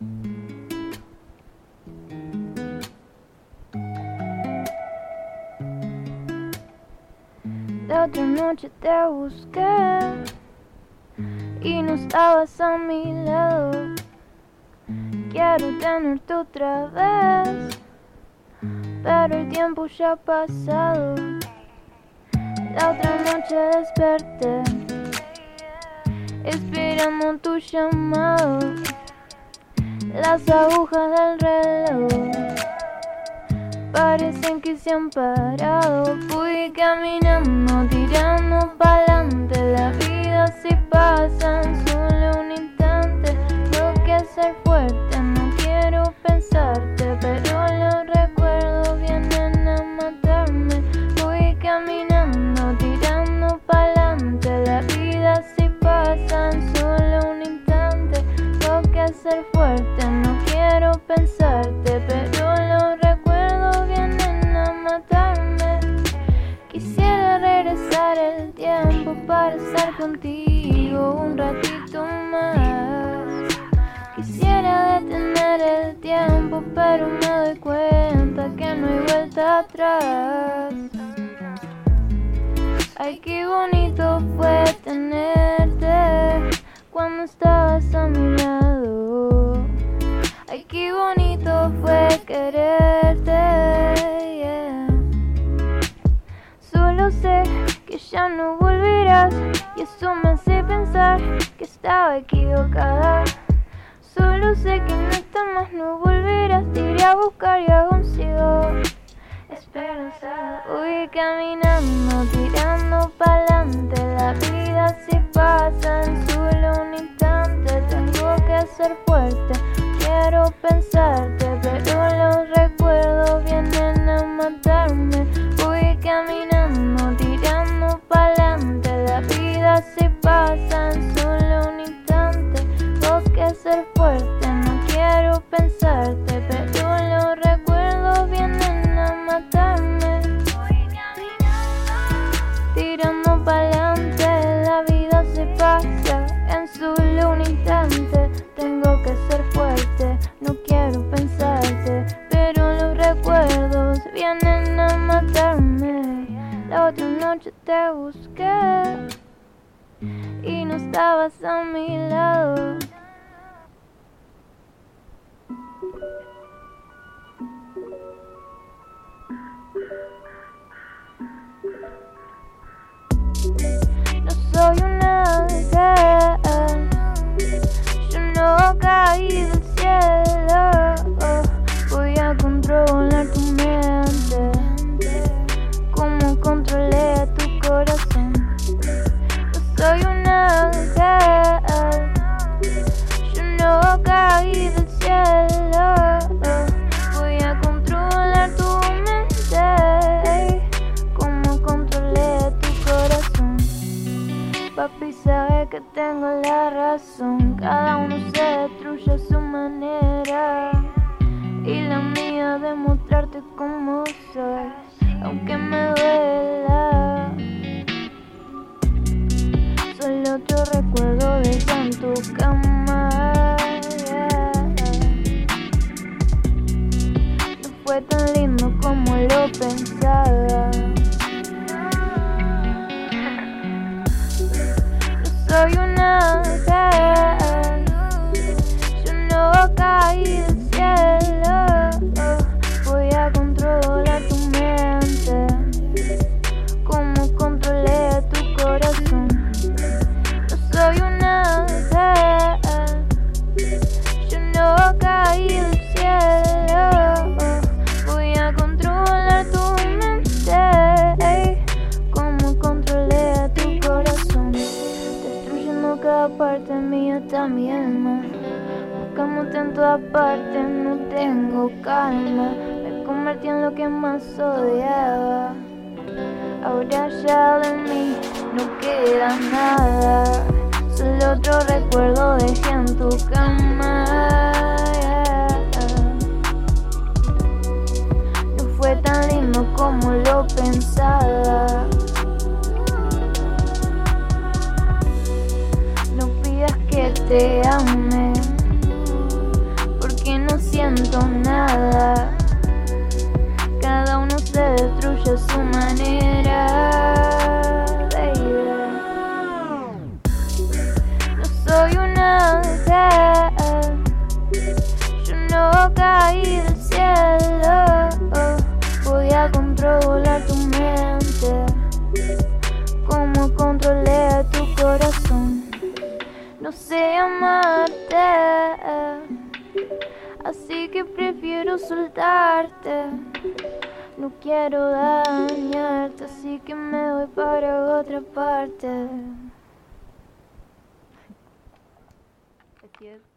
La otra noche te busqué y no estabas a mi lado. Quiero tenerte otra vez, pero el tiempo ya ha pasado. La otra noche desperté, esperando tu llamado. Las agujas del reloj parecen que se han parado. Fui caminando, tirando pa'lante. La vida se pasa en contigo un ratito más. Quisiera detener el tiempo, pero me doy cuenta que no hay vuelta atrás. Ay, qué bonito fue tenerte cuando estabas a mi lado. Ay, qué bonito fue quererte. Solo sé que ya no volverás y eso me hace pensar que estaba equivocada. Solo sé que nunca más no volverás, te iré a buscar y aún sigo esperanzada. Voy caminando, tirando pa'lante, la vida se pasa en solo un instante. Tengo que ser fuerte, quiero pensarte, pero busqué y no estabas a mi lado. Caí del cielo. Voy a controlar tu mente, como controlé tu corazón. Papi sabe que tengo la razón, cada uno se destruye a su manera. Y la mía de mostrarte como soy, aunque No fue Buscándote en todas partes, no tengo calma. Me convertí en lo que más odiaba. Ahora ya de mí no queda nada. Yo no caí del cielo. Voy a controlar tu mente. Como controlé tu corazón. No sé amarte. Así que prefiero soltarte. No quiero dañarte, así que me voy para otra parte. Así es.